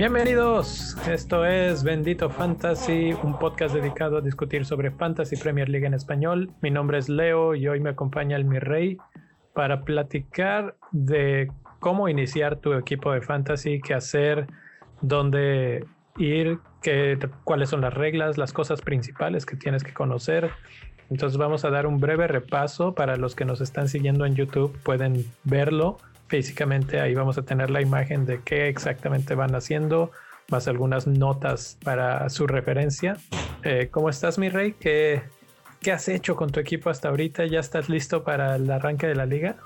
Bienvenidos, esto es Bendito Fantasy, un podcast dedicado a discutir sobre Fantasy Premier League en español. Mi nombre es Leo y hoy me acompaña el Mi Rey para platicar de cómo iniciar tu equipo de Fantasy, qué hacer, dónde ir, qué, cuáles son las reglas, las cosas principales que tienes que conocer. Entonces vamos a dar un breve repaso para los que nos están siguiendo en YouTube, pueden verlo físicamente ahí vamos a tener la imagen de qué exactamente van haciendo, más algunas notas para su referencia. Eh, ¿Cómo estás, mi rey? ¿Qué, ¿Qué has hecho con tu equipo hasta ahorita? ¿Ya estás listo para el arranque de la liga?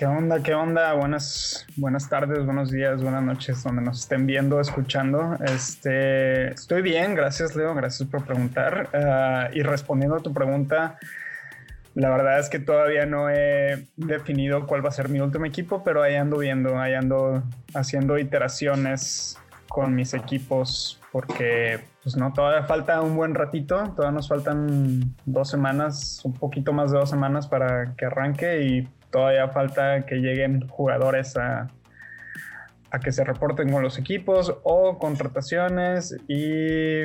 ¿Qué onda? ¿Qué onda? Buenas, buenas tardes, buenos días, buenas noches, donde nos estén viendo, escuchando. Este, estoy bien, gracias Leo, gracias por preguntar. Ah, y respondiendo a tu pregunta, la verdad es que todavía no he definido cuál va a ser mi último equipo, pero ahí ando viendo, ahí ando haciendo iteraciones con mis equipos porque pues no, todavía falta un buen ratito, todavía nos faltan dos semanas, un poquito más de dos semanas para que arranque y todavía falta que lleguen jugadores a, a que se reporten con los equipos o contrataciones y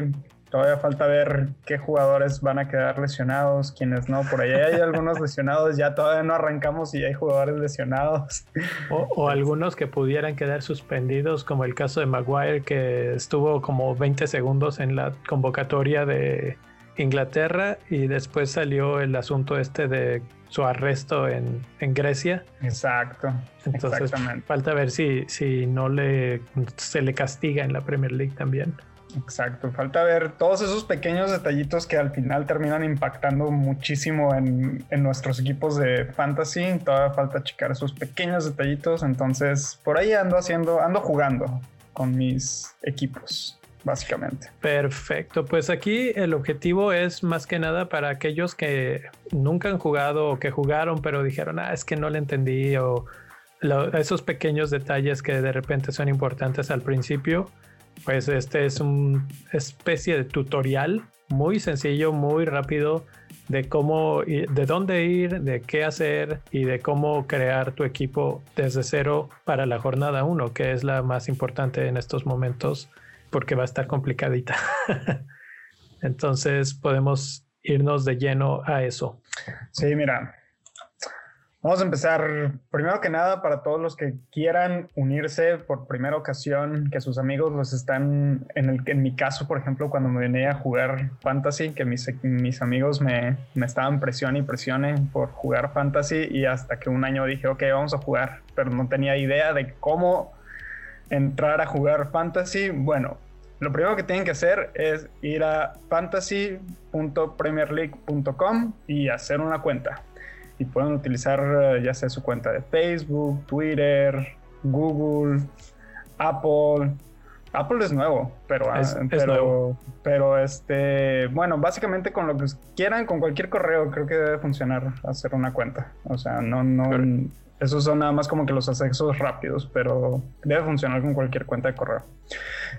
Todavía falta ver qué jugadores van a quedar lesionados, quiénes no. Por ahí hay algunos lesionados, ya todavía no arrancamos y hay jugadores lesionados. O, algunos que pudieran quedar suspendidos, como el caso de Maguire, que estuvo como 20 segundos en la convocatoria de Inglaterra y después salió el asunto este de su arresto en, Grecia. Exacto. Entonces falta ver si, si no le se le castiga en la Premier League también. Exacto, falta ver todos esos pequeños detallitos que al final terminan impactando muchísimo en, nuestros equipos de fantasy. Todavía falta checar esos pequeños detallitos. Entonces, por ahí ando haciendo, ando jugando con mis equipos, básicamente. Perfecto. Pues aquí el objetivo es más que nada para aquellos que nunca han jugado o que jugaron, pero dijeron, ah, es que no le entendí o esos pequeños detalles que de repente son importantes al principio pues este es una especie de tutorial muy sencillo, muy rápido de cómo, de dónde ir, de qué hacer y de cómo crear tu equipo desde cero para la jornada 1, que es la más importante en estos momentos porque va a estar complicadita. Entonces podemos irnos de lleno a eso. Sí, mira, Vamos a empezar, primero que nada, para todos los que quieran unirse por primera ocasión, que sus amigos los están, en, el, en mi caso, por ejemplo, cuando me venía a jugar fantasy, que mis, amigos me, me estaban presión y presione por jugar fantasy y hasta que un año dije, ok, vamos a jugar, pero no tenía idea de cómo entrar a jugar fantasy. Bueno, lo primero que tienen que hacer es ir a fantasy.premierleague.com y hacer una cuenta y pueden utilizar eh, ya sea su cuenta de Facebook, Twitter, Google, Apple. Apple es nuevo, pero, ah, pero, pero este, bueno, básicamente con lo que quieran, con cualquier correo, creo que debe funcionar hacer una cuenta. O sea, no, no, esos son nada más como que los accesos rápidos, pero debe funcionar con cualquier cuenta de correo.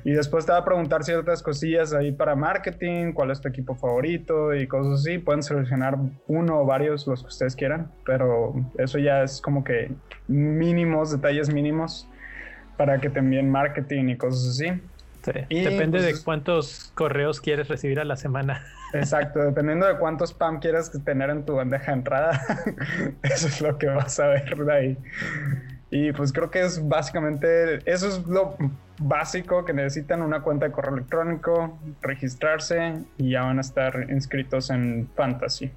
Y después te va a preguntar ciertas cosillas ahí para marketing, cuál es tu equipo favorito y cosas así. Pueden seleccionar uno o varios, los que ustedes quieran, pero eso ya es como que mínimos, detalles mínimos para que te envíen marketing y cosas así. Depende de pues, cuántos correos quieres recibir a la semana. Exacto, dependiendo de cuántos spam quieras tener en tu bandeja de entrada, eso es lo que vas a ver de ahí. Y pues creo que es básicamente, eso es lo básico que necesitan una cuenta de correo electrónico, registrarse y ya van a estar inscritos en Fantasy.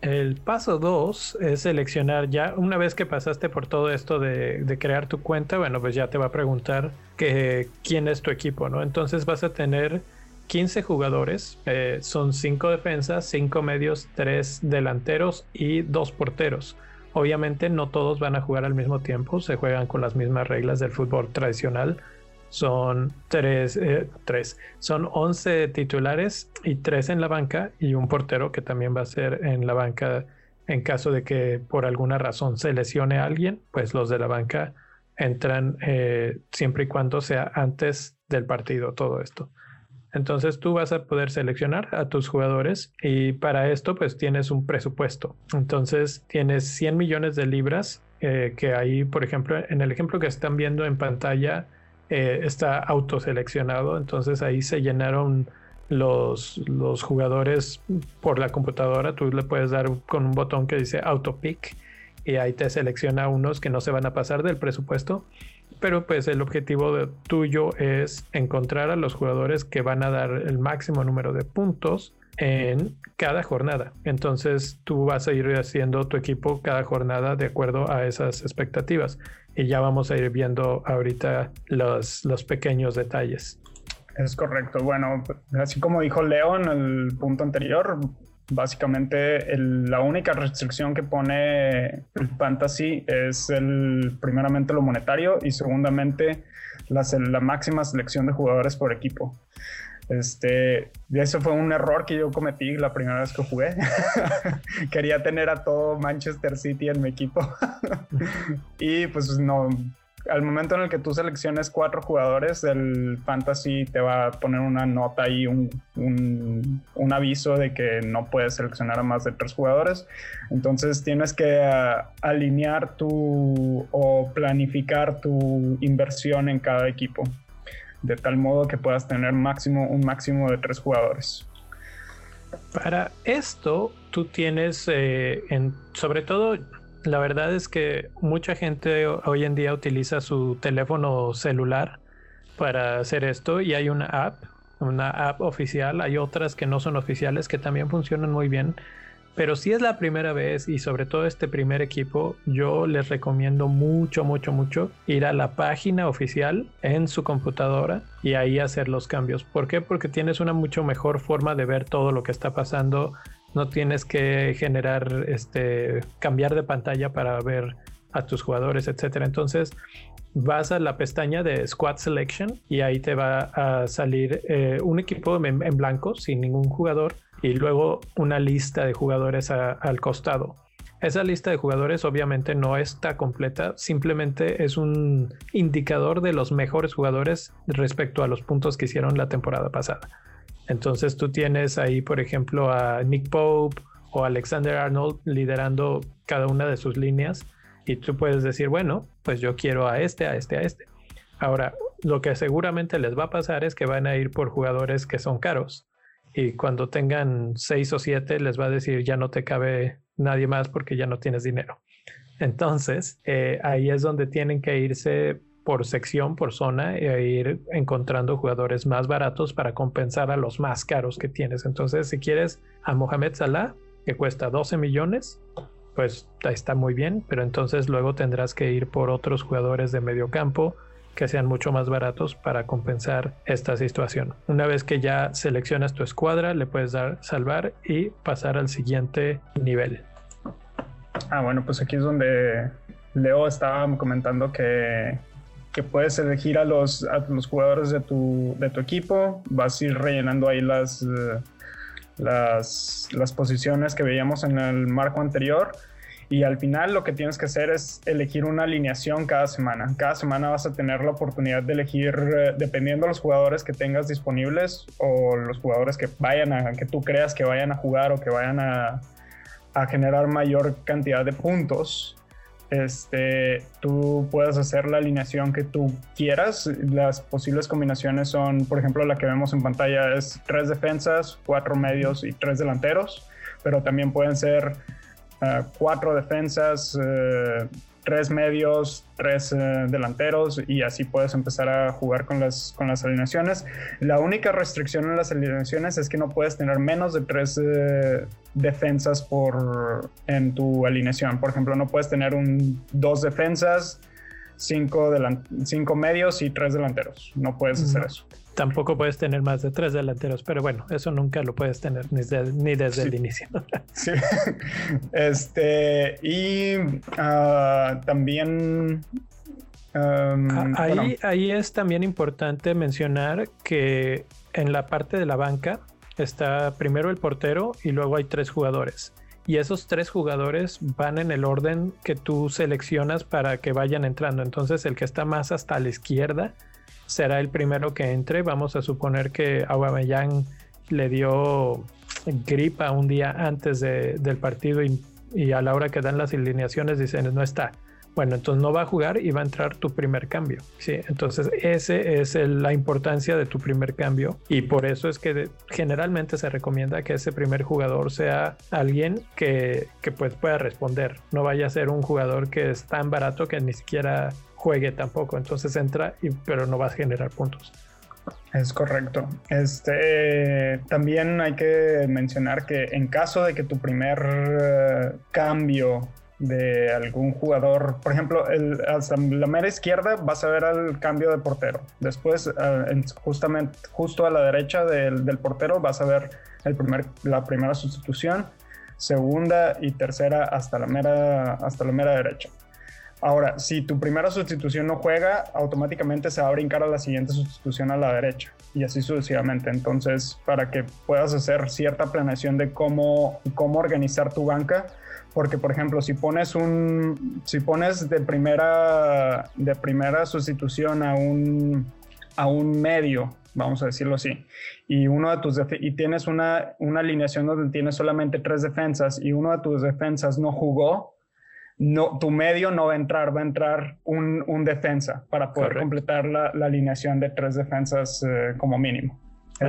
El paso 2 es seleccionar ya, una vez que pasaste por todo esto de, crear tu cuenta, bueno, pues ya te va a preguntar que, quién es tu equipo, ¿no? Entonces vas a tener 15 jugadores, eh, son 5 defensas, 5 medios, 3 delanteros y 2 porteros. Obviamente no todos van a jugar al mismo tiempo, se juegan con las mismas reglas del fútbol tradicional son tres, eh, tres, son 11 titulares y tres en la banca y un portero que también va a ser en la banca en caso de que por alguna razón se lesione a alguien, pues los de la banca entran eh, siempre y cuando sea antes del partido todo esto. Entonces tú vas a poder seleccionar a tus jugadores y para esto pues tienes un presupuesto. Entonces tienes 100 millones de libras eh, que ahí, por ejemplo, en el ejemplo que están viendo en pantalla eh, está autoseleccionado. Entonces ahí se llenaron los, los jugadores por la computadora. Tú le puedes dar con un botón que dice auto pick y ahí te selecciona unos que no se van a pasar del presupuesto pero pues el objetivo tuyo es encontrar a los jugadores que van a dar el máximo número de puntos en cada jornada. Entonces tú vas a ir haciendo tu equipo cada jornada de acuerdo a esas expectativas. Y ya vamos a ir viendo ahorita los, los pequeños detalles. Es correcto. Bueno, así como dijo Leo en el punto anterior, Básicamente, la única restricción que pone el fantasy es el, primeramente lo monetario y segundamente la, la máxima selección de jugadores por equipo. Este, eso fue un error que yo cometí la primera vez que jugué. Quería tener a todo Manchester City en mi equipo. y pues no, al momento en el que tú selecciones cuatro jugadores, el fantasy te va a poner una nota ahí, un, un, aviso de que no puedes seleccionar a más de tres jugadores. Entonces tienes que ah, alinear tu o planificar tu inversión en cada equipo, de tal modo que puedas tener máximo, un máximo de tres jugadores. Para esto, tú tienes, eh, en, sobre todo, la verdad es que mucha gente hoy en día utiliza su teléfono celular para hacer esto y hay una app, una app oficial, hay otras que no son oficiales que también funcionan muy bien. Pero si es la primera vez y sobre todo este primer equipo, yo les recomiendo mucho, mucho, mucho ir a la página oficial en su computadora y ahí hacer los cambios. ¿Por qué? Porque tienes una mucho mejor forma de ver todo lo que está pasando no tienes que generar, este, cambiar de pantalla para ver a tus jugadores, etcétera. Entonces vas a la pestaña de Squad Selection y ahí te va a salir eh, un equipo en, blanco sin ningún jugador y luego una lista de jugadores al costado. Esa lista de jugadores obviamente no está completa, simplemente es un indicador de los mejores jugadores respecto a los puntos que hicieron la temporada pasada. Entonces tú tienes ahí, por ejemplo, a Nick Pope o Alexander Arnold liderando cada una de sus líneas y tú puedes decir, bueno, pues yo quiero a este, a este, a este. Ahora, lo que seguramente les va a pasar es que van a ir por jugadores que son caros y cuando tengan seis o siete les va a decir ya no te cabe nadie más porque ya no tienes dinero. Entonces, eh, ahí es donde tienen que irse por sección, por zona, e ir encontrando jugadores más baratos para compensar a los más caros que tienes. Entonces, si quieres a Mohamed Salah, que cuesta 12 millones, pues está muy bien, pero entonces luego tendrás que ir por otros jugadores de medio campo que sean mucho más baratos para compensar esta situación. Una vez que ya seleccionas tu escuadra, le puedes dar salvar y pasar al siguiente nivel. Ah, bueno, pues aquí es donde Leo estaba comentando que que puedes elegir a los, los jugadores de tu, de tu equipo, vas a ir rellenando ahí las, eh, las, las posiciones que veíamos en el marco anterior. Y al final lo que tienes que hacer es elegir una alineación cada semana. Cada semana vas a tener la oportunidad de elegir, eh, dependiendo de los jugadores que tengas disponibles o los jugadores que vayan a, que tú creas que vayan a jugar o que vayan a, a generar mayor cantidad de puntos este, tú puedes hacer la alineación que tú quieras. Las posibles combinaciones son, por ejemplo, la que vemos en pantalla es tres defensas, cuatro medios y tres delanteros, pero también pueden ser uh, cuatro defensas, uh, tres medios, tres eh, delanteros y así puedes empezar a jugar con las, con las alineaciones. La única restricción en las alineaciones es que no puedes tener menos de tres eh, defensas por, en tu alineación. Por ejemplo, no puedes tener un, dos defensas, cinco, cinco medios y tres delanteros. No puedes hacer eso. Tampoco puedes tener más de tres delanteros, pero bueno, eso nunca lo puedes tener ni, desde el inicio. sí. Este, y ah, también. Ah, ahí, ahí es también importante mencionar que en la parte de la banca está primero el portero y luego hay tres jugadores. Y esos tres jugadores van en el orden que tú seleccionas para que vayan entrando. Entonces, el que está más hasta la izquierda será el primero que entre. Vamos a suponer que Aubameyang le dio gripa un día antes del partido y, y, a la hora que dan las alineaciones dicen no está. Bueno, entonces no va a jugar y va a entrar tu primer cambio. Sí, entonces ese es la importancia de tu primer cambio y por eso es que generalmente se recomienda que ese primer jugador sea alguien que, que pues pueda responder. No vaya a ser un jugador que es tan barato que ni siquiera juegue tampoco. Entonces entra, y, pero no va a generar puntos. Es correcto. Este también hay que mencionar que en caso de que tu primer eh, cambio de algún jugador. Por ejemplo, el, hasta la mera izquierda vas a ver el cambio de portero. Después, eh, justamente, justo a la derecha del, del, portero vas a ver el primer, la primera sustitución, segunda y tercera hasta la mera, hasta la mera derecha. Ahora, si tu primera sustitución no juega, automáticamente se va a brincar a la siguiente sustitución a la derecha y así sucesivamente. Entonces, para que puedas hacer cierta planeación de cómo, cómo organizar tu banca, porque por ejemplo si pones un si pones de primera de primera sustitución a un a un medio vamos a decirlo así y uno de tus y tienes una, una alineación donde tienes solamente tres defensas y uno de tus defensas no jugó no, tu medio no va a entrar, va a entrar un, un defensa para poder completar la, la, alineación de tres defensas eh, como mínimo.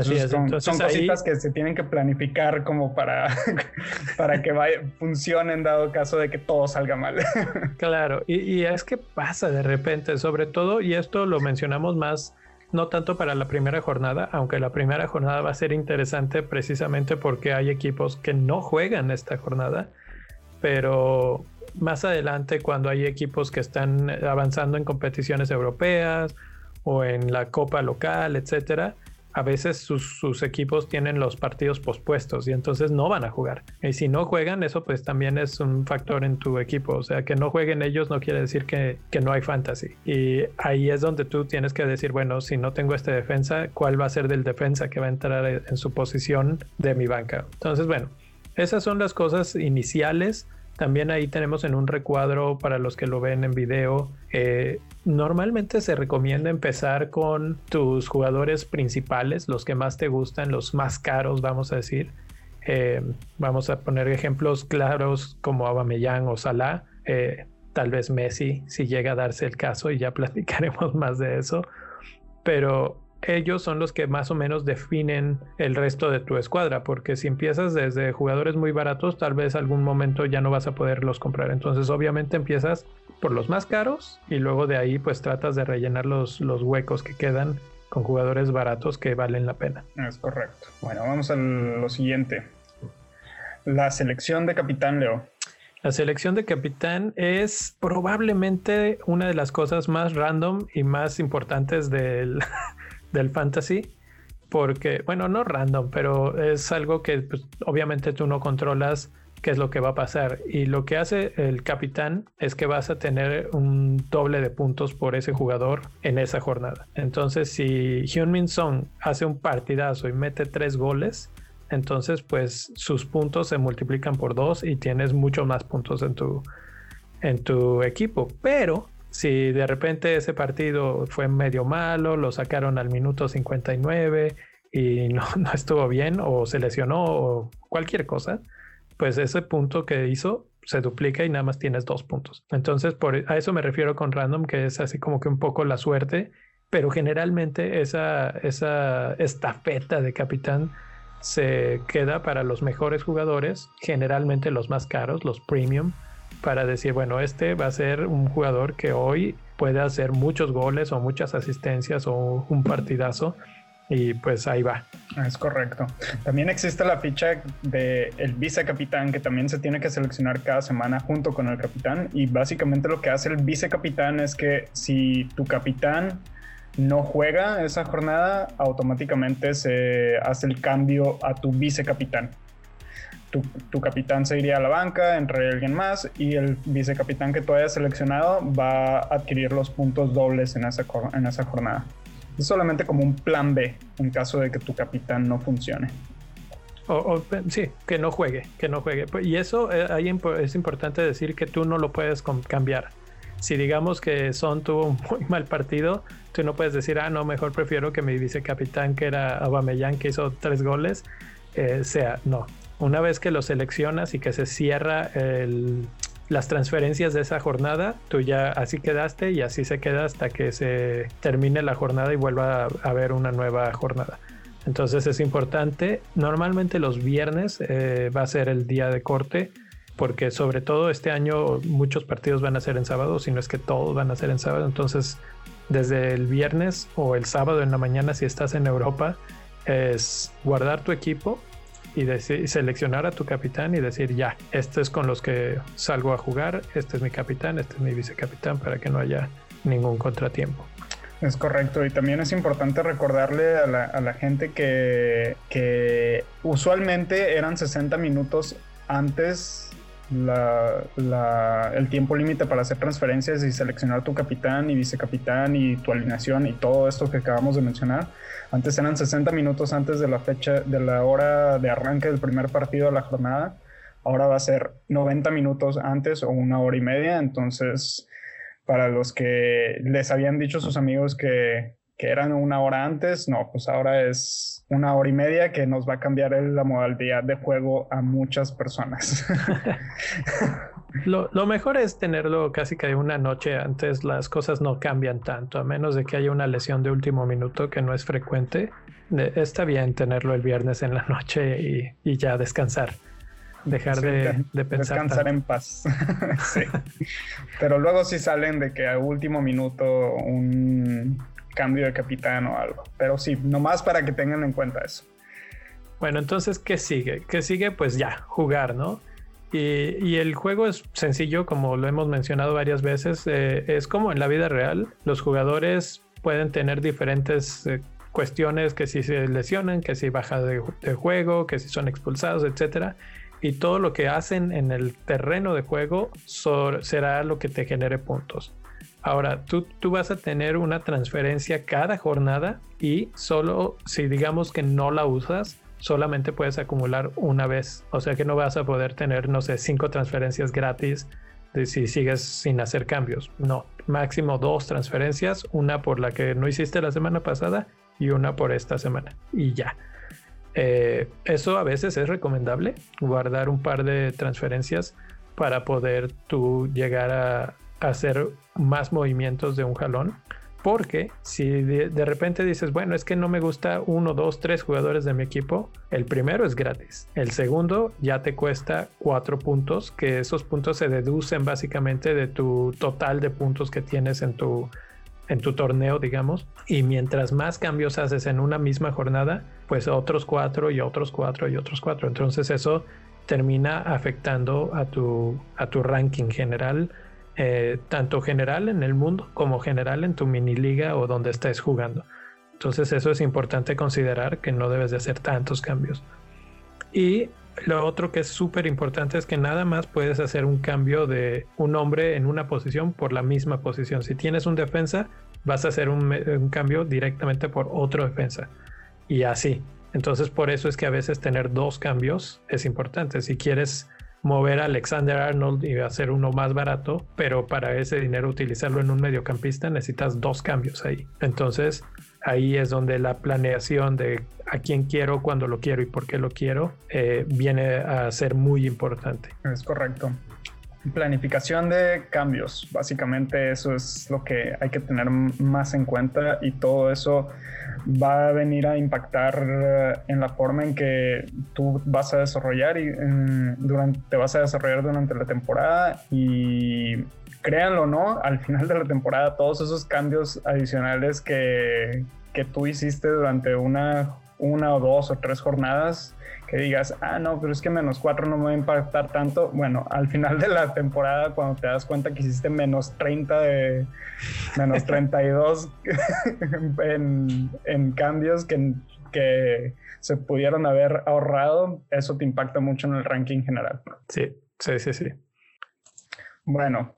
Son, son, cositas que se tienen que planificar como para, para que vaya, funcionen dado caso de que todo salga mal. Claro, y, y, es que pasa de repente, sobre todo, y esto lo mencionamos más, no tanto para la primera jornada, aunque la primera jornada va a ser interesante precisamente porque hay equipos que no juegan esta jornada, pero más adelante cuando hay equipos que están avanzando en competiciones europeas o en la copa local, etcétera, a veces sus, equipos tienen los partidos pospuestos y entonces no van a jugar. Y si no juegan, eso pues también es un factor en tu equipo. O sea, que no jueguen ellos no quiere decir que, no hay fantasy. Y ahí es donde tú tienes que decir, bueno, si no tengo este defensa, ¿cuál va a ser del defensa que va a entrar en su posición de mi banca? Entonces, bueno, esas son las cosas iniciales. También ahí tenemos en un recuadro para los que lo ven en video eh, Normalmente se recomienda empezar con tus jugadores principales, los que más te gustan, los más caros, vamos a decir. Eh, vamos a poner ejemplos claros como Aubameyang o Salah, eh, tal vez Messi, si llega a darse el caso, y ya platicaremos más de eso. Pero ellos son los que más o menos definen el resto de tu escuadra, porque si empiezas desde jugadores muy baratos, tal vez algún momento ya no vas a poderlos comprar. Entonces, obviamente empiezas por los más caros y luego de ahí pues tratas de rellenar los, los huecos que quedan con jugadores baratos que valen la pena. Es correcto. Bueno, vamos a lo siguiente. La selección de capitán Leo. La selección de capitán es probablemente una de las cosas más random y más importantes del, del fantasy. Porque, bueno, no random, pero es algo que pues, obviamente tú no controlas qué es lo que va a pasar. Y lo que hace el capitán es que vas a tener un doble de puntos por ese jugador en esa jornada. Entonces, si Hyun-Min Song hace un partidazo y mete tres goles, entonces pues sus puntos se multiplican por dos y tienes mucho más puntos en tu, en tu equipo. Pero si de repente ese partido fue medio malo, lo sacaron al minuto 59 y no, estuvo bien o se lesionó o cualquier cosa, pues ese punto que hizo se duplica y nada más tienes dos puntos. Entonces, por, a eso me refiero con random, que es así como que un poco la suerte, pero generalmente esa, esa estafeta de capitán se queda para los mejores jugadores, generalmente los más caros, los premium, para decir, bueno, este va a ser un jugador que hoy puede hacer muchos goles o muchas asistencias o un partidazo y pues ahí va. Es correcto. También existe la ficha de el vicecapitán que también se tiene que seleccionar cada semana junto con el capitán y básicamente lo que hace el vicecapitán es que si tu capitán no juega esa jornada, automáticamente se hace el cambio a tu vicecapitán. Tu, capitán se iría a la banca, entre alguien más y el vicecapitán que tú hayas seleccionado va a adquirir los puntos dobles en esa, en esa jornada. Es solamente como un plan B en caso de que tu capitán no funcione. O, sí, que no juegue, que no juegue. Y eso eh, es importante decir que tú no lo puedes cambiar. si digamos que Son tuvo un muy mal partido, tú no puedes decir, ah, no, mejor prefiero que mi vicecapitán, que era Aubameyang, que hizo tres goles, eh, sea, no. Una vez que lo seleccionas y que se cierra las transferencias de esa jornada, tú ya así quedaste y así se queda hasta que se termine la jornada y vuelva a haber una nueva jornada. Entonces es importante, normalmente los viernes eh, va a ser el día de corte, porque sobre todo este año muchos partidos van a ser en sábado, si no es que todos van a ser en sábado, entonces desde el viernes o el sábado en la mañana si estás en Europa, es guardar tu equipo y seleccionar a tu capitán y decir ya, este es con los que salgo a jugar, este es mi capitán, este es mi vicecapitán para que no haya ningún contratiempo. Es correcto, y también es importante recordarle a la, gente que, usualmente eran 60 minutos antes el tiempo límite para hacer transferencias y seleccionar tu capitán y vicecapitán y tu alineación y todo esto que acabamos de mencionar. Antes eran 60 minutos antes de la fecha, de la hora de arranque del primer partido de la jornada. Ahora va a ser 90 minutos antes o una hora y media. Entonces, para los que les habían dicho sus amigos que, que eran una hora antes, no, pues ahora es una hora y media que nos va a cambiar la modalidad de juego a muchas personas. lo, mejor es tenerlo casi que una noche antes, las cosas no cambian tanto, a menos de que haya una lesión de último minuto que no es frecuente. Está bien tenerlo el viernes en la noche y, ya descansar. Dejar de, pensar. Descansar en paz. sí. Pero luego si salen de que a último minuto un cambio de capitán o algo. Pero sí, nomás para que tengan en cuenta eso. Bueno, entonces, ¿qué sigue? ¿Qué sigue? Pues ya, jugar, ¿no? Y, el juego es sencillo, como lo hemos mencionado varias veces. Eh, es como en la vida real. Los jugadores pueden tener diferentes eh, cuestiones, que si se lesionan, que si baja de, juego, que si son expulsados, etcétera. Y todo lo que hacen en el terreno de juego será lo que te genere puntos. Ahora, tú, tú vas a tener una transferencia cada jornada y solo si digamos que no la usas, solamente puedes acumular una vez. O sea que no vas a poder tener, no sé, cinco transferencias gratis de si sigues sin hacer cambios. No, máximo dos transferencias, una por la que no hiciste la semana pasada y una por esta semana. Y ya. Eh, eso a veces es recomendable, guardar un par de transferencias para poder tú llegar a, hacer más movimientos de un jalón. Porque si de, repente dices, bueno, es que no me gusta uno, dos, tres jugadores de mi equipo, el primero es gratis. El segundo ya te cuesta cuatro puntos, que esos puntos se deducen básicamente de tu total de puntos que tienes en tu, en tu torneo, digamos. Y mientras más cambios haces en una misma jornada, pues otros cuatro y otros cuatro y otros cuatro. Entonces eso termina afectando a tu, a tu ranking general eh, tanto general en el mundo como general en tu mini liga o donde estés jugando. Entonces eso es importante considerar que no debes de hacer tantos cambios. Y lo otro que es súper importante es que nada más puedes hacer un cambio de un hombre en una posición por la misma posición. Si tienes un defensa, vas a hacer un, un cambio directamente por otro defensa. Y así. Entonces por eso es que a veces tener dos cambios es importante. Si quieres mover a Alexander Arnold y hacer uno más barato, pero para ese dinero utilizarlo en un mediocampista necesitas dos cambios ahí. Entonces ahí es donde la planeación de a quién quiero, cuándo lo quiero y por qué lo quiero eh, viene a ser muy importante. Es correcto. Planificación de cambios, básicamente eso es lo que hay que tener más en cuenta y todo eso va a venir a impactar eh, en la forma en que tú vas a desarrollar y durante, te vas a desarrollar durante la temporada y créanlo no, al final de la temporada todos esos cambios adicionales que, que tú hiciste durante una, una o dos o tres jornadas que digas, ah, no, pero es que menos 4 no me va a impactar tanto. Bueno, al final de la temporada, cuando te das cuenta que hiciste menos 30 de menos 32 en, en cambios que, que se pudieron haber ahorrado, eso te impacta mucho en el ranking general. Sí, sí, sí, sí. Bueno,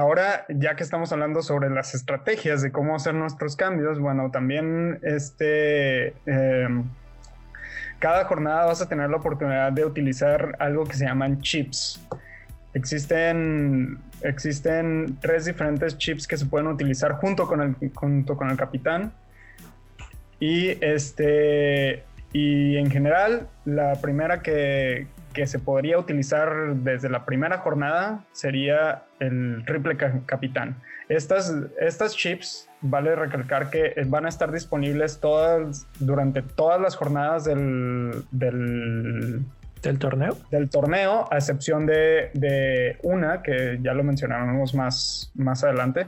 Ahora, ya que estamos hablando sobre las estrategias de cómo hacer nuestros cambios, bueno, también este, eh, cada jornada vas a tener la oportunidad de utilizar algo que se llaman chips. Existen, existen tres diferentes chips que se pueden utilizar junto con el, junto con el capitán. Y este y en general, la primera que, que se podría utilizar desde la primera jornada sería el triple capitán. Estas, estas chips, vale recalcar que van a estar disponibles todas, durante todas las jornadas del, del, torneo. Del torneo, a excepción de, de, una que ya lo mencionaremos más, más adelante.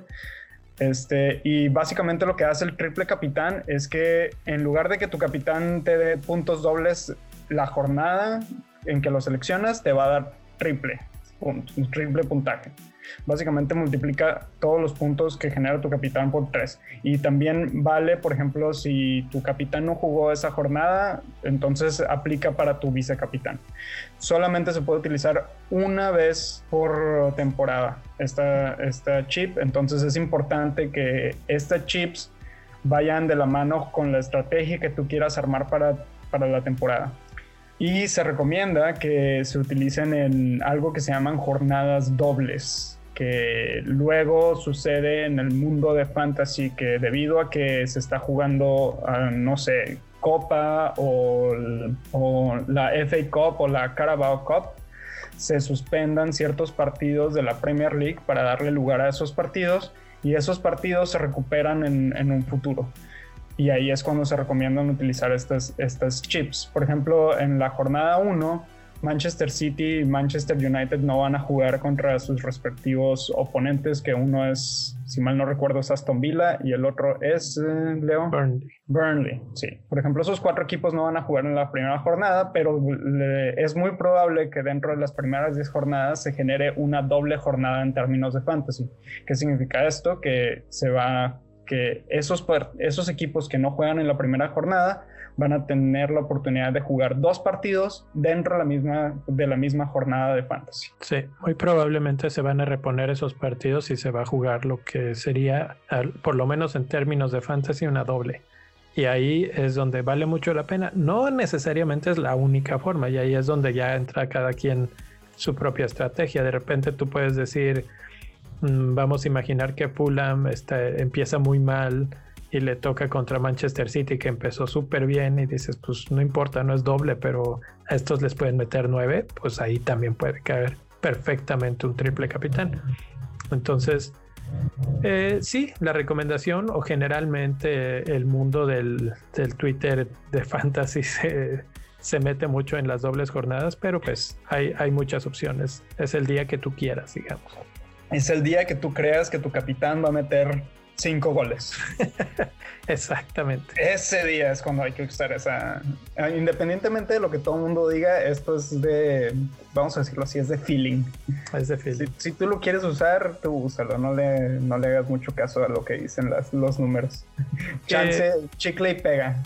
Este, y básicamente lo que hace el triple capitán es que en lugar de que tu capitán te dé puntos dobles la jornada en que lo seleccionas te va a dar triple, triple puntaje. Básicamente multiplica todos los puntos que genera tu capitán por tres. Y también vale, por ejemplo, si tu capitán no jugó esa jornada, entonces aplica para tu vicecapitán. Solamente se puede utilizar una vez por temporada esta, esta chip, entonces es importante que estas chips vayan de la mano con la estrategia que tú quieras armar para, para la temporada y se recomienda que se utilicen en algo que se llaman jornadas dobles, que luego sucede en el mundo de fantasy que debido a que se está jugando, ah, no sé, Copa o, o la FA Cup o la Carabao Cup, se suspendan ciertos partidos de la Premier League para darle lugar a esos partidos y esos partidos se recuperan en, en un futuro y ahí es cuando se recomiendan utilizar estas, estas chips. Por ejemplo, en la jornada 1, Manchester City y Manchester United no van a jugar contra sus respectivos oponentes, que uno es, si mal no recuerdo, es Aston Villa y el otro es, eh, Leo. Burnley. Burnley, sí. Por ejemplo, esos cuatro equipos no van a jugar en la primera jornada, pero es muy probable que dentro de las primeras 10 jornadas se genere una doble jornada en términos de fantasy. ¿Qué significa esto? Que se va que esos, esos equipos que no juegan en la primera jornada van a tener la oportunidad de jugar dos partidos dentro de la misma, de la misma jornada de fantasy. Sí, muy probablemente se van a reponer esos partidos y se va a jugar lo que sería, por lo menos en términos de fantasy, una doble. Y ahí es donde vale mucho la pena. No necesariamente es la única forma y ahí es donde ya entra cada quien su propia estrategia. De repente tú puedes decir, vamos a imaginar que Fulham está, empieza muy mal y le toca contra Manchester City que empezó súper bien y dices, pues no importa, no es doble, pero a estos les pueden meter nueve, pues ahí también puede caer perfectamente un triple capitán. Entonces, eh, sí, la recomendación o generalmente el mundo del, Twitter de fantasy se, se, mete mucho en las dobles jornadas, pero pues hay, hay muchas opciones. Es el día que tú quieras, digamos es el día que tú creas que tu capitán va a meter cinco goles. Exactamente. Ese día es cuando hay que usar esa. Ah, independientemente de lo que todo el mundo diga, esto es de, vamos a decirlo así, es de feeling. Es de feeling. Si, tú lo quieres usar, tú úsalo. No le, no le hagas mucho caso a lo que dicen las, los números. Chance, chicle y pega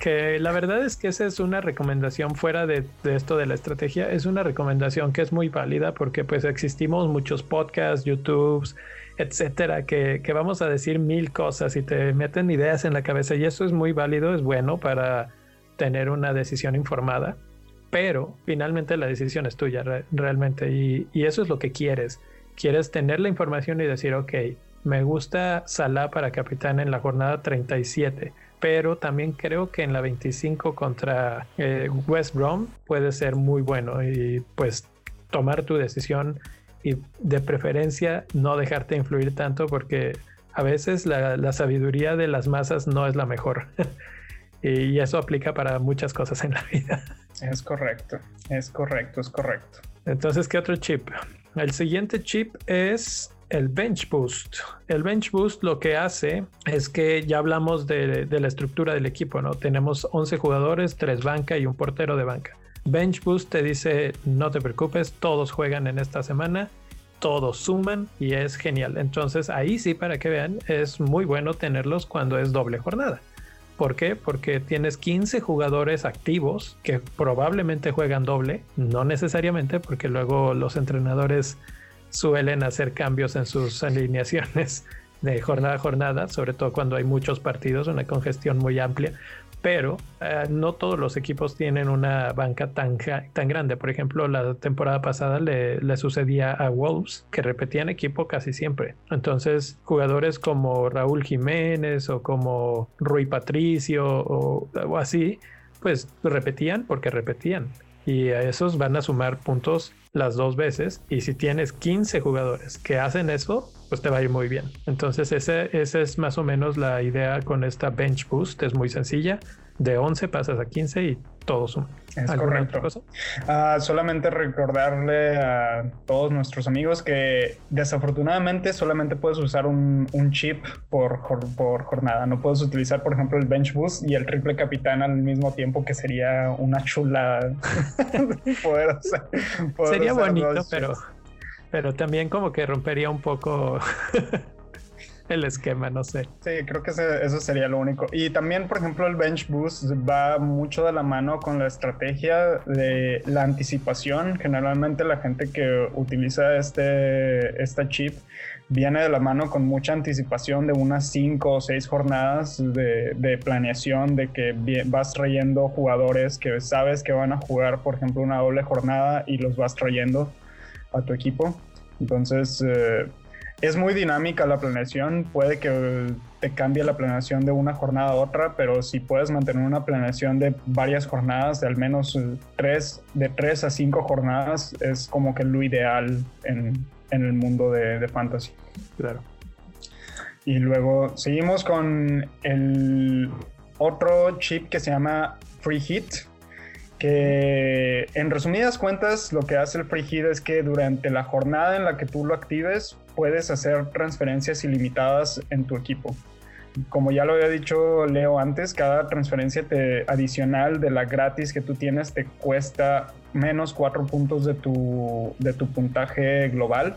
que la verdad es que esa es una recomendación fuera de, esto de la estrategia, es una recomendación que es muy válida porque pues existimos muchos podcasts, YouTubes, etcétera, que, vamos a decir mil cosas y te meten ideas en la cabeza y eso es muy válido, es bueno para tener una decisión informada, pero finalmente la decisión es tuya realmente y, y eso es lo que quieres. Quieres tener la información y decir, ok, me gusta Salah para capitán en la jornada 37 pero también creo que en la 25 contra eh, West Brom puede ser muy bueno y pues tomar tu decisión y de preferencia no dejarte influir tanto porque a veces la, sabiduría de las masas no es la mejor. y eso aplica para muchas cosas en la vida. Es correcto, es correcto, es correcto. Entonces, ¿qué otro chip? El siguiente chip es el Bench Boost. El Bench Boost lo que hace es que ya hablamos de, la estructura del equipo, ¿no? Tenemos 11 jugadores, 3 banca y un portero de banca. Bench Boost te dice, no te preocupes, todos juegan en esta semana, todos suman y es genial. Entonces ahí sí, para que vean, es muy bueno tenerlos cuando es doble jornada. ¿Por qué? Porque tienes 15 jugadores activos que probablemente juegan doble, no necesariamente porque luego los entrenadores suelen hacer cambios en sus alineaciones de jornada a jornada, sobre todo cuando hay muchos partidos, una congestión muy amplia. pero eh, no todos los equipos tienen una banca tan, tan grande. Por ejemplo, la temporada pasada le, le, sucedía a Wolves que repetían equipo casi siempre. Entonces, jugadores como Raúl Jiménez o como Rui Patricio o, o así, pues repetían porque repetían. Y a esos van a sumar puntos las dos veces. Y si tienes 15 jugadores que hacen eso, pues te va a ir muy bien. Entonces, esa es más o menos la idea con esta Bench Boost. Es muy sencilla. De 11 pasas a 15 y todos. Es correcto. Uh, solamente recordarle a todos nuestros amigos que desafortunadamente solamente puedes usar un, un chip por, por, jornada. No puedes utilizar, por ejemplo, el Bench Boost y el triple capitán al mismo tiempo, que sería una chula poder, Sería bonito, pero, pero también como que rompería un poco el esquema, no sé. Sí, creo que eso sería lo único. Y también, por ejemplo, el Bench Boost va mucho de la mano con la estrategia de la anticipación. Generalmente la gente que utiliza este, chip viene de la mano con mucha anticipación de unas cinco o seis jornadas de, de, planeación, de que vas trayendo jugadores que sabes que van a jugar, por ejemplo, una doble jornada y los vas trayendo a tu equipo. Entonces, eh, es muy dinámica la planeación, puede que te cambie la planeación de una jornada a otra, pero si puedes mantener una planeación de varias jornadas, de al menos tres, de tres a cinco jornadas, es como que lo ideal en, el mundo de, de, fantasy. Claro. Y luego seguimos con el otro chip que se llama Free Hit, que en resumidas cuentas lo que hace el Free Hit es que durante la jornada en la que tú lo actives puedes hacer transferencias ilimitadas en tu equipo. Como ya lo había dicho Leo antes, cada transferencia te, adicional de la gratis que tú tienes te cuesta menos cuatro puntos de tu, de tu puntaje global.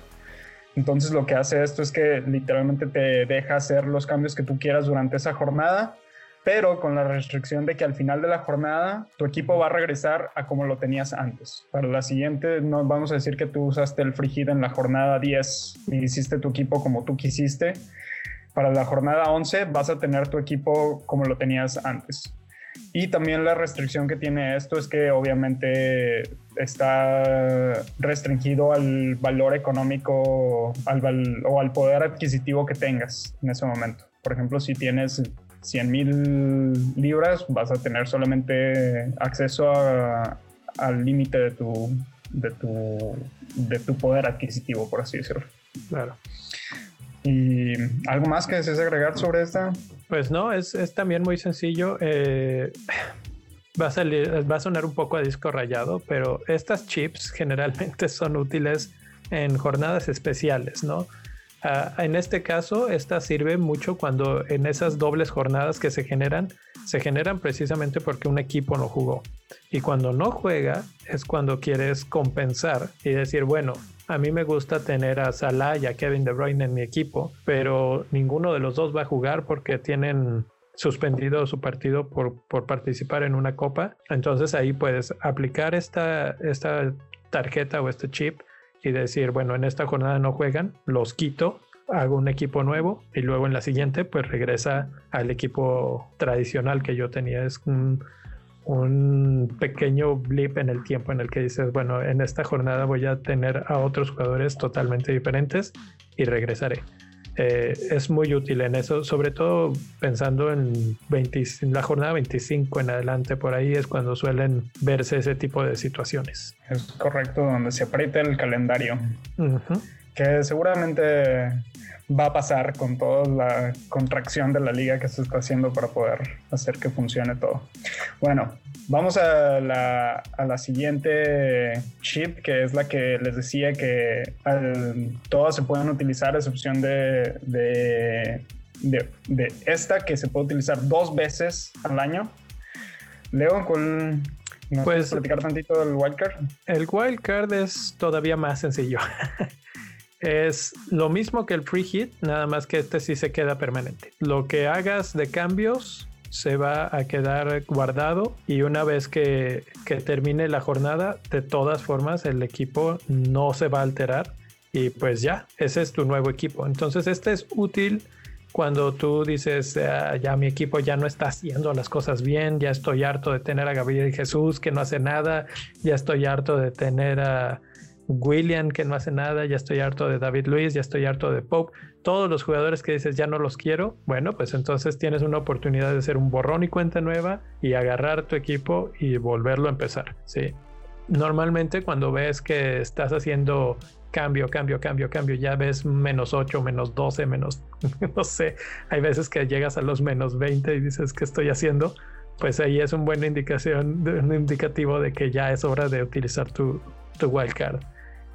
Entonces lo que hace esto es que literalmente te deja hacer los cambios que tú quieras durante esa jornada pero con la restricción de que al final de la jornada tu equipo va a regresar a como lo tenías antes. Para la siguiente, no vamos a decir que tú usaste el frigid en la jornada 10 y hiciste tu equipo como tú quisiste. Para la jornada 11 vas a tener tu equipo como lo tenías antes. Y también la restricción que tiene esto es que obviamente está restringido al valor económico o al poder adquisitivo que tengas en ese momento. Por ejemplo, si tienes 100 mil libras, vas a tener solamente acceso al límite de tu, de, tu, de tu poder adquisitivo, por así decirlo. Claro. ¿Y algo más que desees agregar sobre esta? Pues no, es, es también muy sencillo. Eh, va, a salir, va a sonar un poco a disco rayado, pero estas chips generalmente son útiles en jornadas especiales, ¿no? Ah, en este caso, esta sirve mucho cuando en esas dobles jornadas que se generan, se generan precisamente porque un equipo no jugó. Y cuando no juega es cuando quieres compensar y decir, bueno, a mí me gusta tener a Salah y a Kevin De Bruyne en mi equipo, pero ninguno de los dos va a jugar porque tienen suspendido su partido por, por participar en una copa. Entonces ahí puedes aplicar esta, esta tarjeta o este chip y decir, bueno, en esta jornada no juegan, los quito, hago un equipo nuevo y luego en la siguiente pues regresa al equipo tradicional que yo tenía. Es un, un pequeño blip en el tiempo en el que dices, bueno, en esta jornada voy a tener a otros jugadores totalmente diferentes y regresaré. Eh, es muy útil en eso, sobre todo pensando en, la jornada 25 en adelante, por ahí es cuando suelen verse ese tipo de situaciones. Es correcto, donde se aprieta el calendario. Que seguramente va a pasar con toda la contracción de la liga que se está haciendo para poder hacer que funcione todo. Bueno, vamos a la, a la siguiente chip, que es la que les decía que todas se pueden utilizar, a excepción de, de, de, esta, que se puede utilizar dos veces al año. Leo, ¿cuál, ¿Nos puedes platicar tantito del wildcard? El wildcard es todavía más sencillo. es lo mismo que el free hit, nada más que este sí se queda permanente. Lo que hagas de cambios se va a quedar guardado y una vez que, termine la jornada, de todas formas el equipo no se va a alterar y pues ya, ese es tu nuevo equipo. Entonces este es útil cuando tú dices, ah, ya mi equipo ya no está haciendo las cosas bien, ya estoy harto de tener a Gabriel Jesús que no hace nada, ya estoy harto de tener a William que no hace nada, ya estoy harto de David Luis, ya estoy harto de Pope, todos los jugadores que dices ya no los quiero, bueno, pues entonces tienes una oportunidad de hacer un borrón y cuenta nueva y agarrar tu equipo y volverlo a empezar, ¿sí? Normalmente cuando ves que estás haciendo cambio, cambio, cambio, cambio, ya ves menos 8, menos 12, menos, no sé, hay veces que llegas a los menos 20 y dices, ¿qué estoy haciendo? Pues ahí es una buena indicación, un indicativo de que ya es hora de utilizar tu, tu wildcard.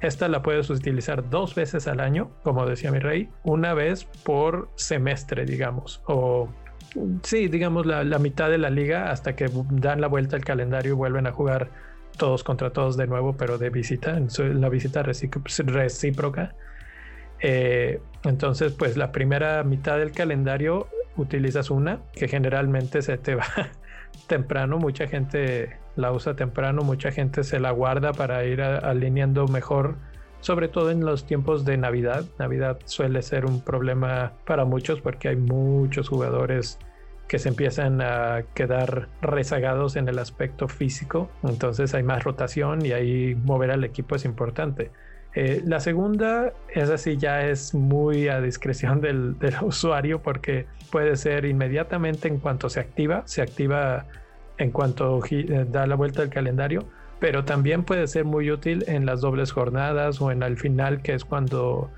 Esta la puedes utilizar dos veces al año, como decía mi rey, una vez por semestre, digamos, o sí, digamos la, la mitad de la liga hasta que dan la vuelta al calendario y vuelven a jugar todos contra todos de nuevo, pero de visita, la visita recíproca. Eh, entonces, pues la primera mitad del calendario utilizas una que generalmente se te va temprano. Mucha gente la usa temprano, mucha gente se la guarda para ir alineando mejor, sobre todo en los tiempos de Navidad. Navidad suele ser un problema para muchos porque hay muchos jugadores que se empiezan a quedar rezagados en el aspecto físico, entonces hay más rotación y ahí mover al equipo es importante. Eh, la segunda es así, ya es muy a discreción del, del, usuario porque puede ser inmediatamente en cuanto se activa, se activa en cuanto eh, da la vuelta al calendario, pero también puede ser muy útil en las dobles jornadas o en el final, que es cuando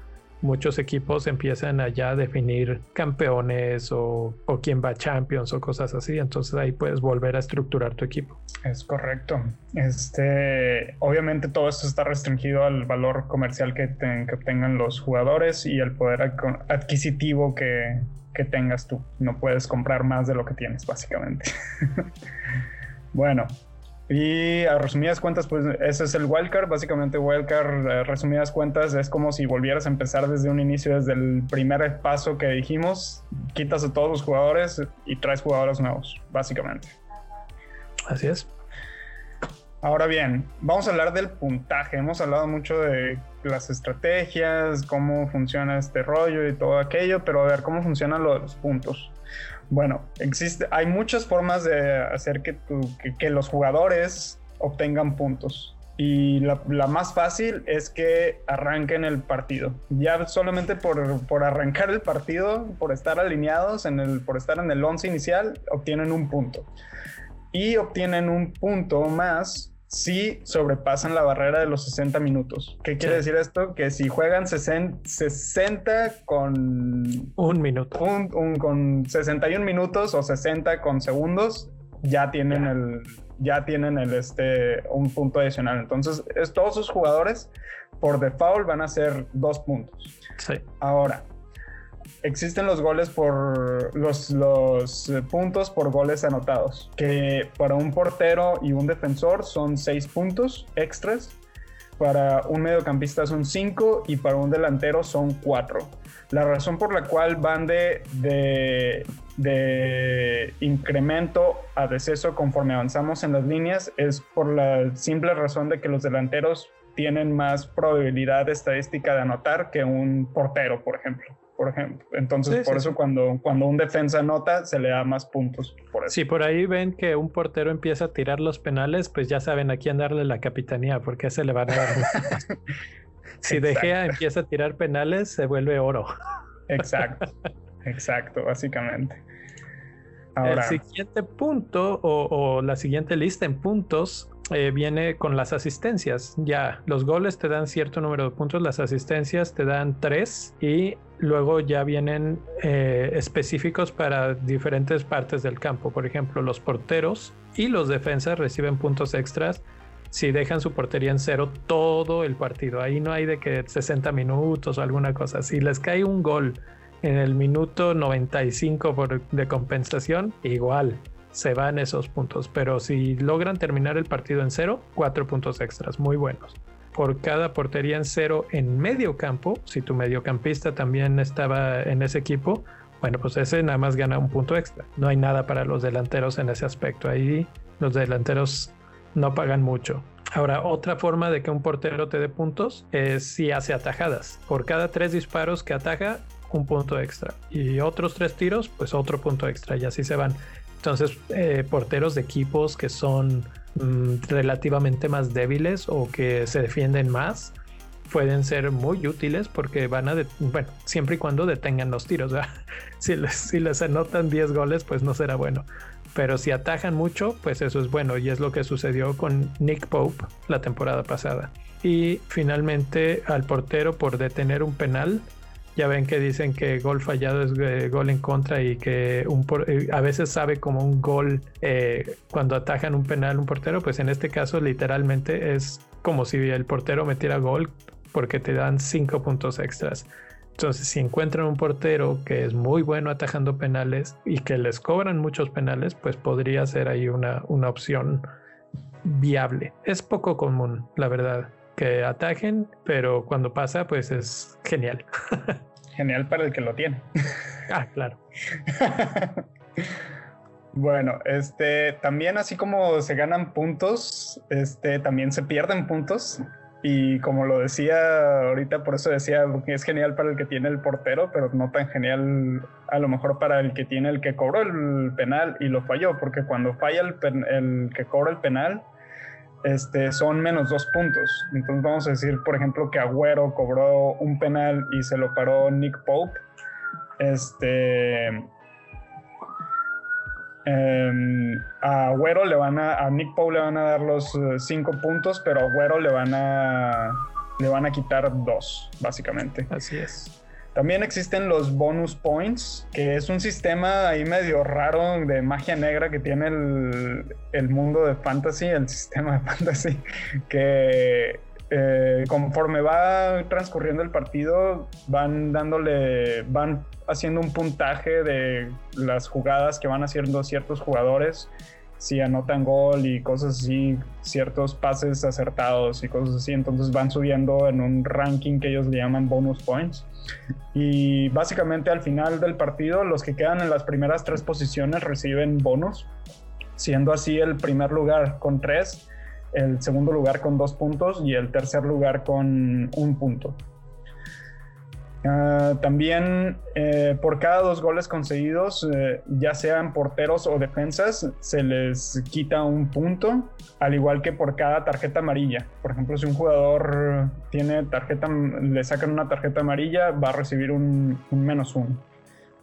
muchos equipos empiezan allá a definir campeones o, quién va a Champions o cosas así. Entonces ahí puedes volver a estructurar tu equipo. Es correcto. Este, obviamente todo esto está restringido al valor comercial que, que tengan los jugadores y el poder adquisitivo que, que tengas tú. No puedes comprar más de lo que tienes, básicamente. bueno, y a resumidas cuentas, pues ese es el wildcard. Básicamente, wildcard, resumidas cuentas, es como si volvieras a empezar desde un inicio, desde el primer paso que dijimos. Quitas a todos los jugadores y traes jugadores nuevos, básicamente. Así es. Ahora bien, vamos a hablar del puntaje. Hemos hablado mucho de las estrategias, cómo funciona este rollo y todo aquello, pero a ver cómo funcionan los puntos. Bueno, existe, hay muchas formas de hacer que, que, los jugadores obtengan puntos. Y la, más fácil es que arranquen el partido. Ya solamente por, por, arrancar el partido, por estar alineados, en el, por estar en el 11 inicial, obtienen un punto. Y obtienen un punto más si sobrepasan la barrera de los 60 minutos. ¿Qué quiere decir esto? Que si juegan 60 con... Un minuto. Un, con 61 minutos o 60 con segundos, ya tienen el... Ya tienen el este un punto adicional. Entonces, es, todos sus jugadores por default van a ser dos puntos. Sí. Ahora, existen los goles por los, eh, puntos por goles anotados, que para un portero y un defensor son seis puntos extras, para un mediocampista son cinco y para un delantero son cuatro. La razón por la cual van de, de, de incremento a deceso conforme avanzamos en las líneas es por la simple razón de que los delanteros tienen más probabilidad estadística de anotar que un portero, por ejemplo por ejemplo. Entonces, por eso cuando, cuando un defensa anota, se le da más puntos. Por eso. Si por ahí ven que un portero empieza a tirar los penales, pues ya saben a quién darle la capitanía, porque se le van a dar. si De Gea empieza a tirar penales, se vuelve oro. exacto, exacto, básicamente. Ahora, el siguiente punto o, o la siguiente lista en puntos eh, viene con las asistencias. Ya, los goles te dan cierto número de puntos, las asistencias te dan tres y luego ya vienen eh, específicos para diferentes partes del campo. Por ejemplo, los porteros y los defensas reciben puntos extras si dejan su portería en cero todo el partido. Ahí no hay de que 60 minutos o alguna cosa. Si les cae un gol en el minuto 95 por, de compensación, igual se van esos puntos. Pero si logran terminar el partido en cero, cuatro puntos extras, muy buenos. Por cada portería en cero en medio campo, si tu mediocampista también estaba en ese equipo, bueno, pues ese nada más gana un punto extra. No hay nada para los delanteros en ese aspecto. Ahí los delanteros no pagan mucho. Ahora, otra forma de que un portero te dé puntos es si hace atajadas. Por cada tres disparos que ataja, un punto extra. Y otros tres tiros, pues otro punto extra. Y así se van. Entonces, eh, porteros de equipos que son mm, relativamente más débiles o que se defienden más, pueden ser muy útiles porque van a, bueno, siempre y cuando detengan los tiros. Si, les, si les anotan 10 goles, pues no será bueno. Pero si atajan mucho, pues eso es bueno y es lo que sucedió con Nick Pope la temporada pasada. Y finalmente al portero por detener un penal. Ya ven que dicen que gol fallado es eh, gol en contra y que eh, a veces sabe como un gol eh, cuando atajan un penal un portero. Pues en este caso literalmente es como si el portero metiera gol porque te dan cinco puntos extras. Entonces, si encuentran un portero que es muy bueno atajando penales y que les cobran muchos penales, pues podría ser ahí una, una opción viable. Es poco común, la verdad, que atajen, pero cuando pasa, pues es genial. Genial para el que lo tiene. Ah, claro. Bueno, este también así como se ganan puntos, este también se pierden puntos. Y como lo decía ahorita, por eso decía que es genial para el que tiene el portero, pero no tan genial a lo mejor para el que tiene el que cobró el penal y lo falló, porque cuando falla el, el que cobra el penal, este, son menos dos puntos. Entonces vamos a decir, por ejemplo, que Agüero cobró un penal y se lo paró Nick Pope. Este, Em, a Agüero le van a, a Nick Poe le van a dar los eh, cinco puntos, pero a Agüero le van a, le van a quitar dos, básicamente. Así es. También existen los bonus points, que es un sistema ahí medio raro de magia negra que tiene el, mundo de fantasy, el sistema de fantasy, que eh, conforme va transcurriendo el partido, van dándole, van haciendo un puntaje de las jugadas que van haciendo ciertos jugadores, si anotan gol y cosas así, ciertos pases acertados y cosas así, entonces van subiendo en un ranking que ellos le llaman bonus points. Y básicamente al final del partido, los que quedan en las primeras tres posiciones reciben bonus, siendo así el primer lugar con tres el segundo lugar con dos puntos y el tercer lugar con un punto. Ah, también eh, por cada dos goles conseguidos, eh, ya sean porteros o defensas, se les quita un punto, al igual que por cada tarjeta amarilla. Por ejemplo, si un jugador tiene tarjeta, le sacan una tarjeta amarilla, va a recibir un, un menos uno.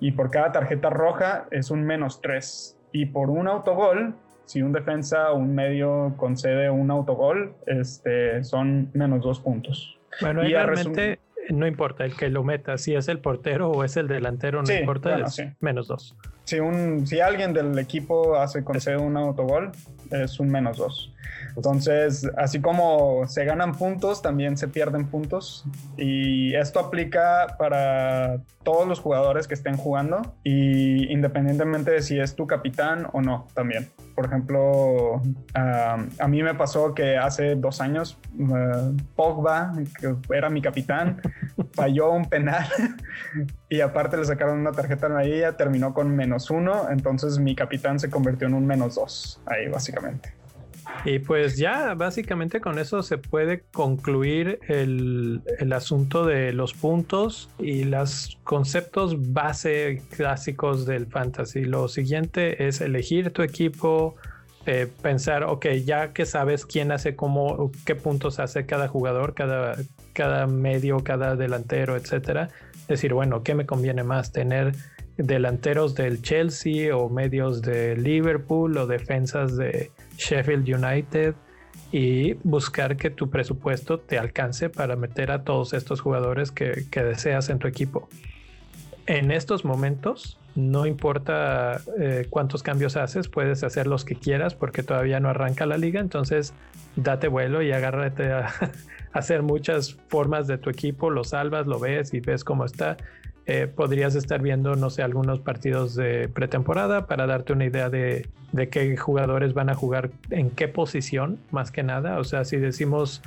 Y por cada tarjeta roja es un menos tres. Y por un autogol si un defensa o un medio concede un autogol, este, son menos dos puntos. Bueno, y realmente no importa el que lo meta, si es el portero o es el delantero, no importa, es menos dos. Si, un, si alguien del equipo hace concede un autogol, es un menos dos. Entonces, así como se ganan puntos, también se pierden puntos. Y esto aplica para todos los jugadores que estén jugando y independientemente de si es tu capitán o no también. Por ejemplo, a mí me pasó que hace dos años uh, Pogba, que era mi capitán, falló un penal y aparte le sacaron una tarjeta amarilla, terminó con menos uno, entonces mi capitán se convirtió en un menos dos, ahí básicamente. Y pues ya básicamente con eso se puede concluir el, asunto de los puntos y los conceptos base clásicos del fantasy. Lo siguiente es elegir tu equipo, eh, pensar, ok, ya que sabes quién hace cómo, qué puntos hace cada jugador, cada, cada medio, cada delantero, etcétera. Decir, bueno, ¿qué me conviene más? Tener delanteros del Chelsea o medios de Liverpool o defensas de Sheffield United y buscar que tu presupuesto te alcance para meter a todos estos jugadores que, deseas en tu equipo. En estos momentos, no importa eh, cuántos cambios haces, puedes hacer los que quieras porque todavía no arranca la liga, entonces date vuelo y agárrate a hacer muchas formas de tu equipo, lo salvas, lo ves y ves cómo está eh, podrías estar viendo, no sé, algunos partidos de pretemporada para darte una idea de, qué jugadores van a jugar en qué posición, más que nada. O sea, si decimos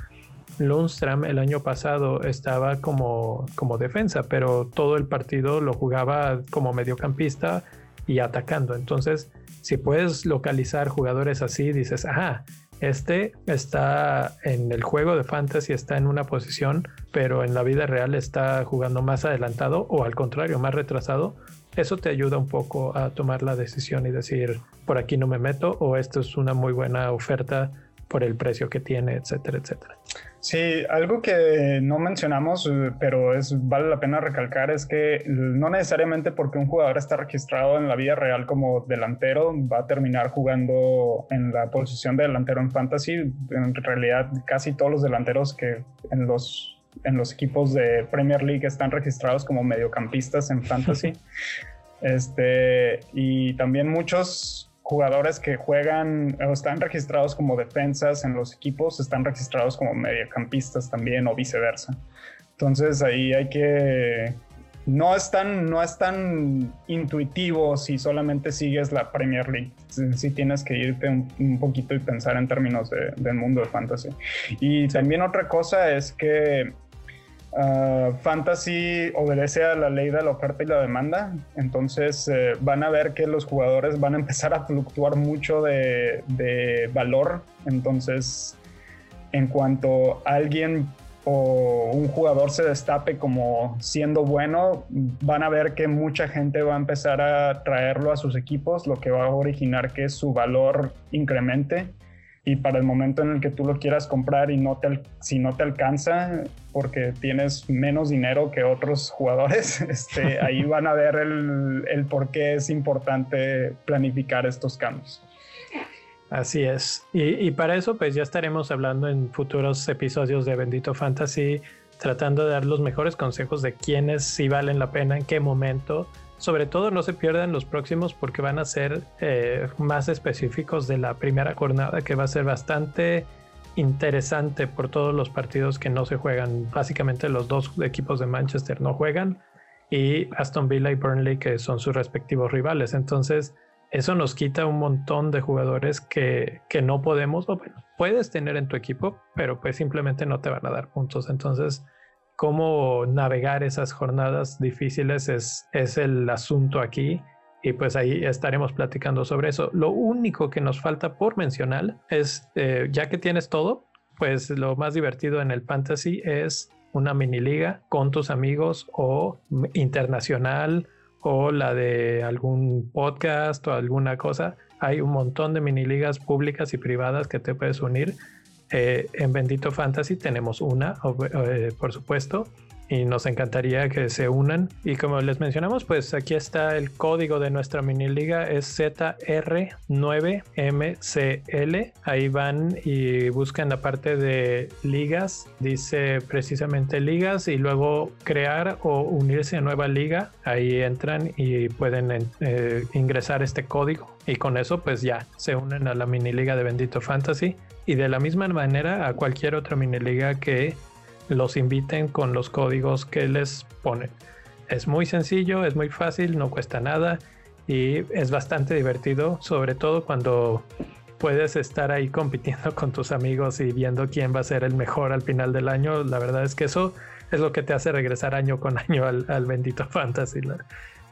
Lundstrom el año pasado estaba como, como defensa, pero todo el partido lo jugaba como mediocampista y atacando. Entonces, si puedes localizar jugadores así, dices, ajá, Este está en el juego de fantasy, está en una posición, pero en la vida real está jugando más adelantado o al contrario, más retrasado. Eso te ayuda un poco a tomar la decisión y decir, por aquí no me meto o esto es una muy buena oferta por el precio que tiene, etcétera, etcétera. Sí, algo que no mencionamos, eh, pero es vale la pena recalcar es que no necesariamente porque un jugador está registrado en la vida real como delantero va a terminar jugando en la posición de delantero en fantasy. En realidad, casi todos los delanteros que en los en los equipos de Premier League están registrados como mediocampistas en fantasy. este, y también muchos jugadores que juegan o están registrados como defensas en los equipos están registrados como mediocampistas también o viceversa. Entonces ahí hay que no es tan no es tan intuitivo si solamente sigues la Premier League. Si tienes que irte un, poquito y pensar en términos del mundo de fantasy. Y también otra cosa es que Ah, fantasy obedece a la ley de la oferta y la demanda, entonces eh, van a ver que los jugadores van a empezar a fluctuar mucho de, de valor, entonces en cuanto alguien o un jugador se destape como siendo bueno, van a ver que mucha gente va a empezar a traerlo a sus equipos, lo que va a originar que su valor incremente y para el momento en el que tú lo quieras comprar y no te, si no te alcanza porque tienes menos dinero que otros jugadores, este, ahí van a ver el, el por qué es importante planificar estos cambios. Así es. Y, y, para eso, pues ya estaremos hablando en futuros episodios de Bendito Fantasy, tratando de dar los mejores consejos de quiénes sí valen la pena, en qué momento sobre todo no se pierdan los próximos porque van a ser eh, más específicos de la primera jornada que va a ser bastante interesante por todos los partidos que no se juegan. Básicamente los dos equipos de Manchester no juegan y Aston Villa y Burnley que son sus respectivos rivales. Entonces eso nos quita un montón de jugadores que, que no podemos o puedes tener en tu equipo, pero pues simplemente no te van a dar puntos. Entonces cómo navegar esas jornadas difíciles es, es el asunto aquí y pues ahí estaremos platicando sobre eso. Lo único que nos falta por mencionar es, eh, ya que tienes todo, pues lo más divertido en el fantasy es una mini liga con tus amigos o internacional o la de algún podcast o alguna cosa. Hay un montón de mini ligas públicas y privadas que te puedes unir eh, en Bendito Fantasy tenemos una, eh, por supuesto, y nos encantaría que se unan. Y como les mencionamos, pues aquí está el código de nuestra mini liga, es ZR9MCL. Ahí van y buscan la parte de ligas, dice precisamente ligas, y luego crear o unirse a nueva liga. Ahí entran y pueden eh, ingresar este código. Y con eso, pues ya se unen a la mini liga de Bendito Fantasy y de la misma manera a cualquier otra miniliga que los inviten con los códigos que les ponen. Es muy sencillo, es muy fácil, no cuesta nada y es bastante divertido, sobre todo cuando puedes estar ahí compitiendo con tus amigos y viendo quién va a ser el mejor al final del año. La verdad es que eso es lo que te hace regresar año con año al, bendito fantasy.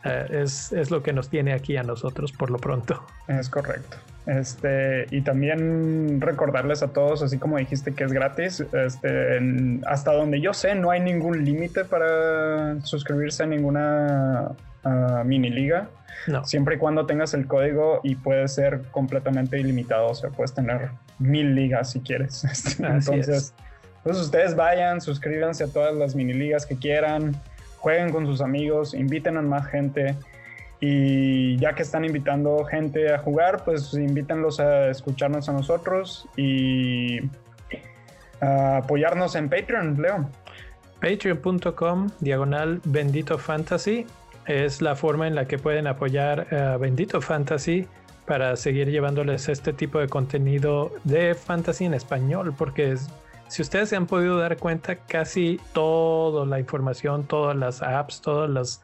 Eh, es, es lo que nos tiene aquí a nosotros por lo pronto. Es correcto. Este, y también recordarles a todos, así como dijiste que es gratis, este, hasta donde yo sé, no hay ningún límite para suscribirse a ninguna uh, mini liga. No. Siempre y cuando tengas el código y puede ser completamente ilimitado, o sea, puedes tener mil ligas si quieres. Este, entonces, pues ustedes vayan, suscríbanse a todas las mini ligas que quieran, jueguen con sus amigos, inviten a más gente. Y ya que están invitando gente a jugar, pues invítenlos a escucharnos a nosotros y a apoyarnos en Patreon, Leo. Patreon.com diagonal Bendito Fantasy es la forma en la que pueden apoyar a Bendito Fantasy para seguir llevándoles este tipo de contenido de fantasy en español, porque si ustedes se han podido dar cuenta, casi toda la información, todas las apps, todas las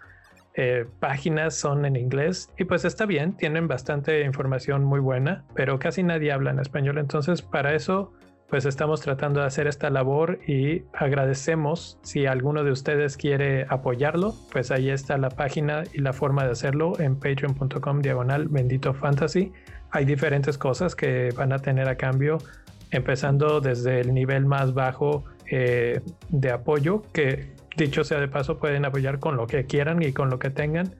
eh, páginas son en inglés y pues está bien, tienen bastante información muy buena, pero casi nadie habla en español, entonces para eso pues estamos tratando de hacer esta labor y agradecemos si alguno de ustedes quiere apoyarlo, pues ahí está la página y la forma de hacerlo en patreon.com diagonal bendito fantasy. Hay diferentes cosas que van a tener a cambio empezando desde el nivel más bajo eh, de apoyo, que dicho sea de paso, pueden apoyar con lo que quieran y con lo que tengan,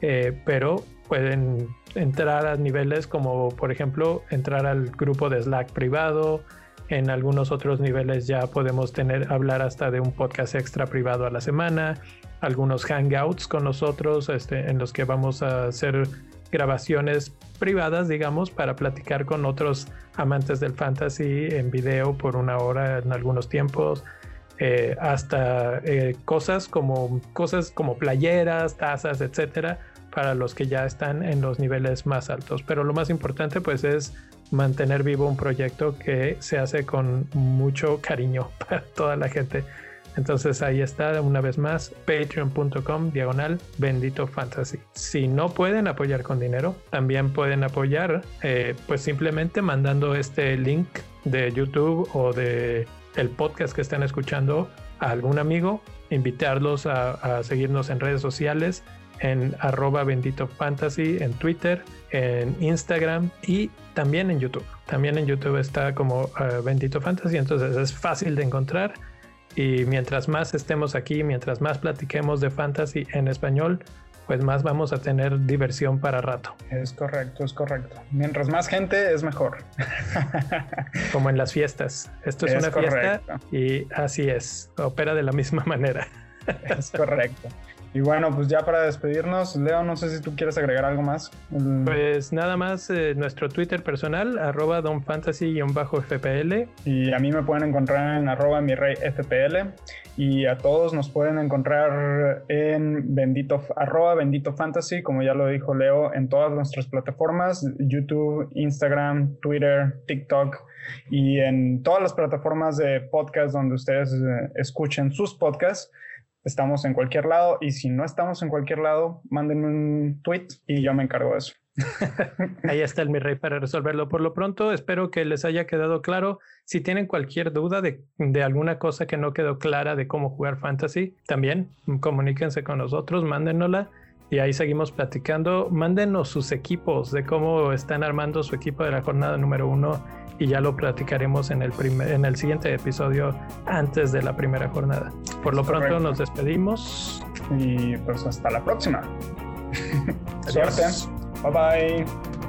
eh, pero pueden entrar a niveles como, por ejemplo, entrar al grupo de Slack privado. En algunos otros niveles ya podemos tener, hablar hasta de un podcast extra privado a la semana, algunos hangouts con nosotros, este, en los que vamos a hacer grabaciones privadas, digamos, para platicar con otros amantes del fantasy en video por una hora en algunos tiempos. Eh, hasta eh, cosas como cosas como playeras, tazas, etcétera, para los que ya están en los niveles más altos. Pero lo más importante, pues, es mantener vivo un proyecto que se hace con mucho cariño para toda la gente. Entonces ahí está una vez más patreon.com diagonal bendito fantasy. Si no pueden apoyar con dinero, también pueden apoyar eh, pues simplemente mandando este link de YouTube o de el podcast que están escuchando a algún amigo, invitarlos a, seguirnos en redes sociales en arroba bendito fantasy en Twitter, en Instagram y también en YouTube. También en YouTube está como eh, bendito fantasy, entonces es fácil de encontrar y mientras más estemos aquí, mientras más platiquemos de fantasy en español, pues más vamos a tener diversión para rato. Es correcto, es correcto. Mientras más gente es mejor. Como en las fiestas. Esto es, una fiesta y así es, opera de la misma manera. Es correcto. Y bueno, pues ya para despedirnos, Leo, no sé si tú quieres agregar algo más. Pues nada más eh, nuestro Twitter personal, arroba donfantasy-fpl. Y a mí me pueden encontrar en arroba mi rey fpl. Y a todos nos pueden encontrar en bendito, arroba bendito fantasy, como ya lo dijo Leo, en todas nuestras plataformas, YouTube, Instagram, Twitter, TikTok y en todas las plataformas de podcast donde ustedes eh, escuchen sus podcasts. Estamos en cualquier lado y si no estamos en cualquier lado, mándenme un tweet y yo me encargo de eso. Ahí está el mi rey para resolverlo. Por lo pronto, espero que les haya quedado claro. Si tienen cualquier duda de, de, alguna cosa que no quedó clara de cómo jugar fantasy, también comuníquense con nosotros, mándenosla y ahí seguimos platicando. Mándenos sus equipos de cómo están armando su equipo de la jornada número uno y ya lo platicaremos en el, primer, en el siguiente episodio antes de la primera jornada. Por lo pronto nos despedimos. Y pues hasta la próxima. Suerte. Bye bye.